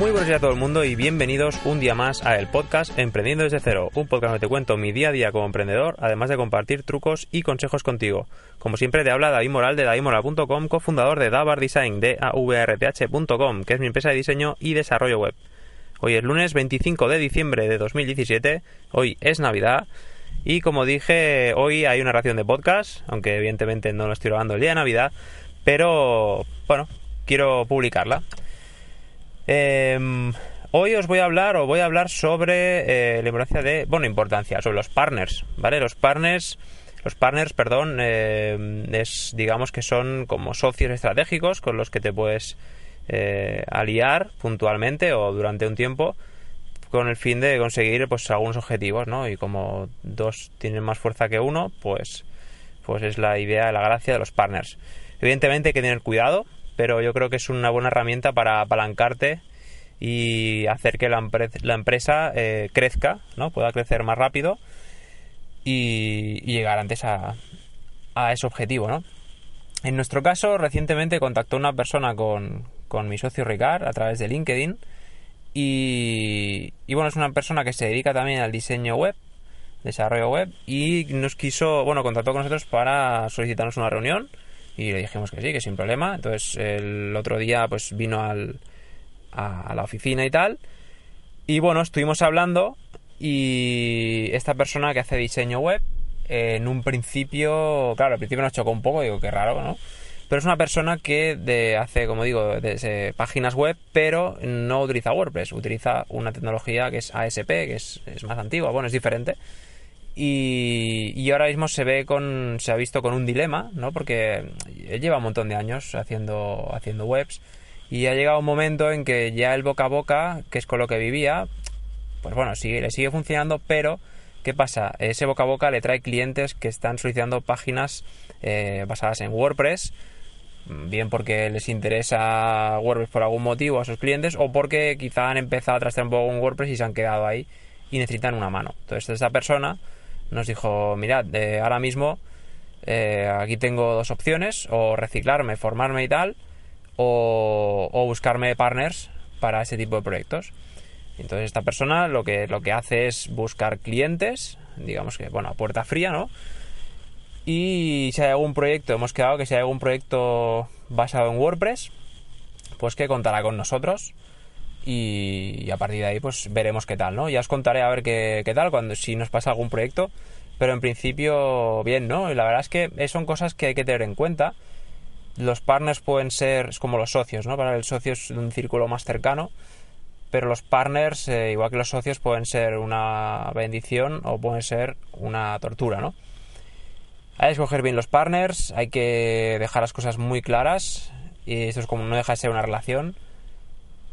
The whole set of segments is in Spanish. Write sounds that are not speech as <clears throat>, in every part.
Muy buenos días a todo el mundo y bienvenidos un día más a el podcast Emprendiendo desde cero, un podcast donde te cuento mi día a día como emprendedor, además de compartir trucos y consejos contigo. Como siempre te habla David Moral de davidmoral.com, cofundador de Davar Design de avrth.com, que es mi empresa de diseño y desarrollo web. Hoy es lunes 25 de diciembre de 2017, hoy es Navidad y como dije, hoy hay una ración de podcast, aunque evidentemente no lo estoy grabando el día de Navidad, pero bueno, quiero publicarla. Em, hoy os voy a hablar, o voy a hablar sobre eh, la importancia de, bueno, importancia, sobre los partners, ¿vale? Los partners, los partners, perdón, em, es, digamos que son como socios estratégicos con los que te puedes eh, aliar puntualmente o durante un tiempo con el fin de conseguir pues algunos objetivos, ¿no? Y como dos tienen más fuerza que uno, pues, pues es la idea, la gracia de los partners. Evidentemente hay que tener cuidado, pero yo creo que es una buena herramienta para apalancarte y hacer que la, empresa eh, crezca, ¿no? pueda crecer más rápido y, llegar antes a, ese objetivo. ¿no? En nuestro caso, recientemente contactó una persona con, mi socio Ricard a través de LinkedIn y, y, bueno, es una persona que se dedica también al diseño web, desarrollo web y nos quiso, bueno, contactó con nosotros para solicitarnos una reunión y le dijimos que sí, que sin problema. Entonces el otro día pues vino al, a, la oficina y tal. Y bueno, estuvimos hablando y esta persona que hace diseño web, en un principio, claro, al principio nos chocó un poco, digo, qué raro, ¿no? Pero es una persona que de, hace, como digo, de, páginas web, pero no utiliza WordPress, utiliza una tecnología que es ASP, que es, es más antigua, bueno, es diferente y, ahora mismo se ve con se ha visto con un dilema no porque él lleva un montón de años haciendo haciendo webs y ha llegado un momento en que ya el boca a boca que es con lo que vivía pues bueno sigue le sigue funcionando pero qué pasa ese boca a boca le trae clientes que están solicitando páginas eh, basadas en WordPress bien porque les interesa WordPress por algún motivo a sus clientes o porque quizá han empezado a trastear un poco con WordPress y se han quedado ahí y necesitan una mano. Entonces esa persona nos dijo, mirad, eh, ahora mismo eh, aquí tengo dos opciones, o reciclarme, formarme y tal, o, buscarme partners para ese tipo de proyectos. Entonces esta persona lo que, lo que hace es buscar clientes, digamos que, bueno, a puerta fría, ¿no? Y si hay algún proyecto, hemos quedado que si hay algún proyecto basado en WordPress, pues que contará con nosotros y, a partir de ahí pues veremos qué tal, ¿no? Ya os contaré a ver qué, tal cuando si nos pasa algún proyecto, pero en principio bien, ¿no? Y la verdad es que son cosas que hay que tener en cuenta. Los partners pueden ser como los socios, ¿no? Para el socio es un círculo más cercano, pero los partners, eh, igual que los socios, pueden ser una bendición o pueden ser una tortura, ¿no? Hay que escoger bien los partners, hay que dejar las cosas muy claras y esto es como no deja de ser una relación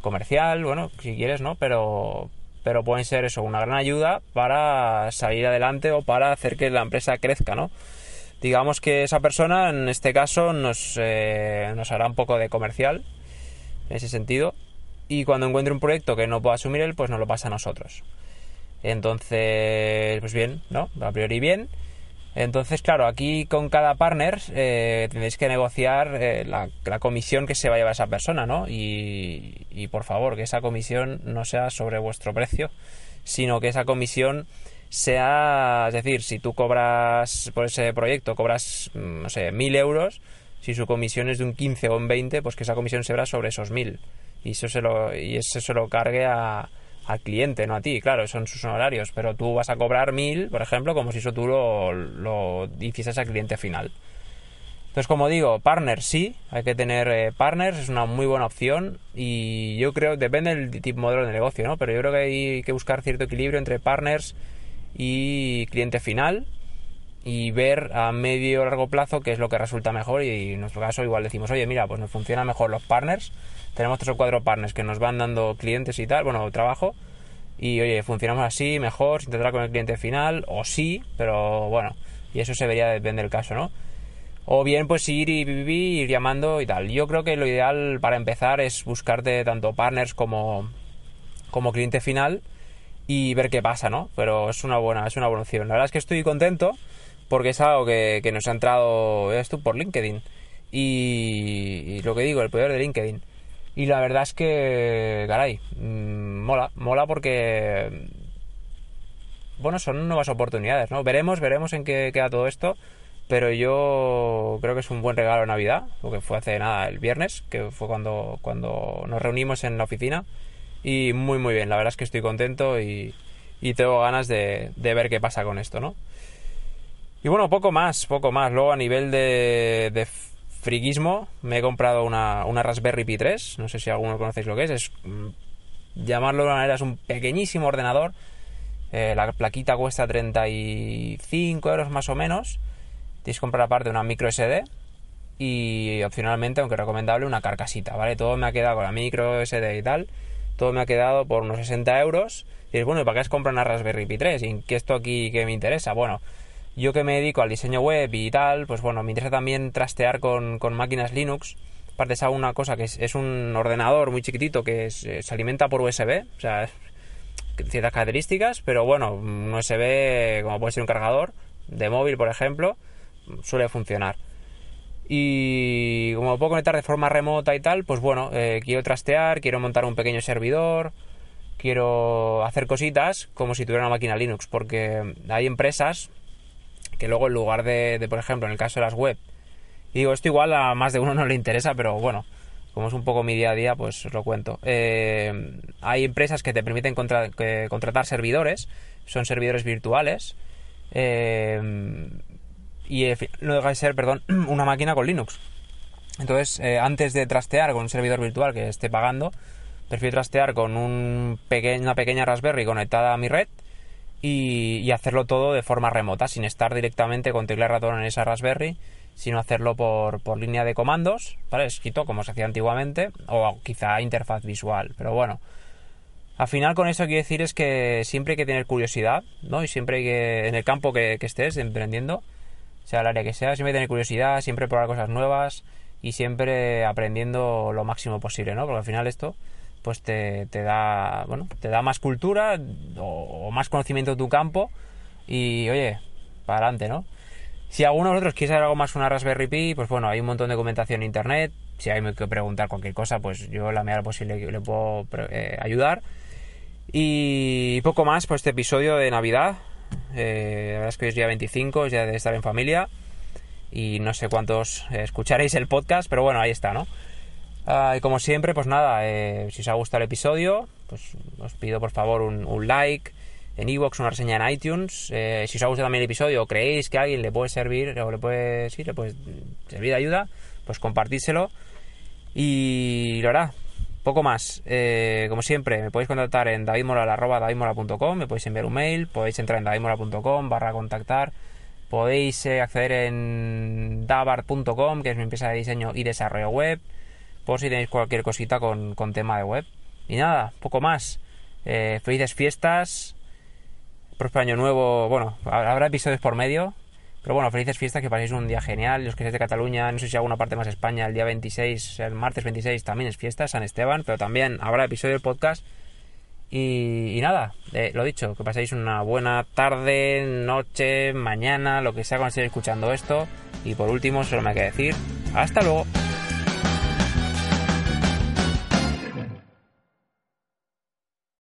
comercial, bueno, si quieres, ¿no? Pero, pero pueden ser eso, una gran ayuda para salir adelante o para hacer que la empresa crezca, ¿no? Digamos que esa persona, en este caso, nos, eh, nos hará un poco de comercial, en ese sentido, y cuando encuentre un proyecto que no pueda asumir él, pues nos lo pasa a nosotros. Entonces, pues bien, ¿no? A priori bien. Entonces, claro, aquí con cada partner eh, tendréis que negociar eh, la, comisión que se va a llevar esa persona, ¿no? Y, por favor, que esa comisión no sea sobre vuestro precio, sino que esa comisión sea, es decir, si tú cobras por ese proyecto, cobras, mm, no sé, mil euros, si su comisión es de un 15 o un 20, pues que esa comisión se verá sobre esos mil. Y eso se lo, y eso se lo cargue a, al cliente, no a ti, claro, son sus honorarios, pero tú vas a cobrar mil, por ejemplo, como si eso tú lo, lo hicieses al cliente final. Entonces, como digo, partners sí, hay que tener eh, partners, es una muy buena opción y yo creo, depende del tipo modelo de negocio, ¿no? Pero yo creo que hay que buscar cierto equilibrio entre partners y cliente final y ver a medio o largo plazo qué es lo que resulta mejor y en nuestro caso igual decimos, oye, mira, pues nos funcionan mejor los partners, tenemos tres o cuatro partners que nos van dando clientes y tal, bueno, trabajo, y oye, funcionamos así, mejor, sin tratar con el cliente final, o sí, pero bueno, y eso se vería, depende del caso, ¿no? O bien, pues ir y vivir, ir llamando y tal. Yo creo que lo ideal para empezar es buscarte tanto partners como, como cliente final y ver qué pasa, ¿no? Pero es una buena, es una buena opción. La verdad es que estoy contento porque es algo que, nos ha entrado esto por LinkedIn. Y, y, lo que digo, el poder de LinkedIn Y la verdad es que, caray, mm, mola, mola porque, bueno, son nuevas oportunidades, ¿no? Veremos, veremos en qué queda todo esto, pero yo creo que es un buen regalo de Navidad, porque fue hace nada, el viernes, que fue cuando, cuando nos reunimos en la oficina, y muy, muy bien, la verdad es que estoy contento y, tengo ganas de, ver qué pasa con esto, ¿no? Y bueno, poco más, poco más. Luego a nivel de friquismo, me he comprado una, Raspberry Pi 3, no sé si alguno conocéis lo que es, es mm, llamarlo de una manera, es un pequeñísimo ordenador, eh, la plaquita cuesta 35 euros más o menos, tienes que comprar aparte una micro SD y opcionalmente, aunque recomendable, una carcasita, ¿vale? Todo me ha quedado con la micro SD y tal, todo me ha quedado por unos 60 euros. Y es bueno, ¿para qué es comprar una Raspberry Pi 3? ¿Y qué esto aquí que me interesa? Bueno, yo que me dedico al diseño web y tal, pues bueno, me interesa también trastear con, máquinas Linux. Aparte es una cosa que es, un ordenador muy chiquitito que eh, se alimenta por USB, o sea, ciertas características, pero bueno, un USB como puede ser un cargador de móvil, por ejemplo, suele funcionar. Y como puedo conectar de forma remota y tal, pues bueno, eh, quiero trastear, quiero montar un pequeño servidor, quiero hacer cositas como si tuviera una máquina Linux, porque hay empresas que luego en lugar de, por ejemplo, en el caso de las web, digo, esto igual a más de uno no le interesa, pero bueno, como es un poco mi día a día, pues lo cuento. Eh, hay empresas que te permiten contratar servidores, son servidores virtuales, eh, y no deja de ser, perdón, <clears throat> una máquina con Linux. Entonces, eh, antes de trastear con un servidor virtual que esté pagando, prefiero trastear con un una pequeña Raspberry conectada a mi red y, hacerlo todo de forma remota, sin estar directamente con tecla y ratón en esa Raspberry, sino hacerlo por, por línea de comandos, ¿vale? Escrito como se hacía antiguamente, o quizá interfaz visual, pero bueno. Al final con eso quiero decir es que siempre hay que tener curiosidad, ¿no? Y siempre hay que, en el campo que, que estés emprendiendo, sea el área que sea, siempre hay que tener curiosidad, siempre probar cosas nuevas y siempre aprendiendo lo máximo posible, ¿no? Porque al final esto pues te, da bueno te da más cultura o, más conocimiento de tu campo y oye para adelante no si alguno de vosotros quiere saber algo más una Raspberry Pi pues bueno hay un montón de documentación en internet. Si hay que preguntar cualquier cosa pues yo la medida posible le puedo eh, ayudar. Y poco más por este episodio de Navidad. Eh, la verdad es que hoy es día 25 es de estar en familia. Y no sé cuántos escucharéis el podcast pero bueno ahí está no Ah, y como siempre, pues nada, eh, si os ha gustado el episodio, pues os pido por favor un, like en iVoox, una reseña en iTunes. Eh, si os ha gustado también el episodio o creéis que a alguien le puede servir o le puede, servir de ayuda, pues compartíselo. Y lo hará. Poco más. Eh, como siempre, me podéis contactar en davidmoral.com, me podéis enviar un mail, podéis entrar en davidmoral.com barra contactar, podéis acceder en dabar.com, que es mi empresa de diseño y desarrollo web por si tenéis cualquier cosita con, tema de web. Y nada, poco más. Eh, felices fiestas. Próspero año nuevo. Bueno, habrá episodios por medio. Pero bueno, felices fiestas, que paséis un día genial. Los que seáis de Cataluña, no sé si alguna parte más España, el día 26, el martes 26 también es fiesta, San Esteban. Pero también habrá episodio del podcast. Y, nada, eh, lo dicho, que paséis una buena tarde, noche, mañana, lo que sea cuando estéis escuchando esto. Y por último, solo me queda decir, hasta luego.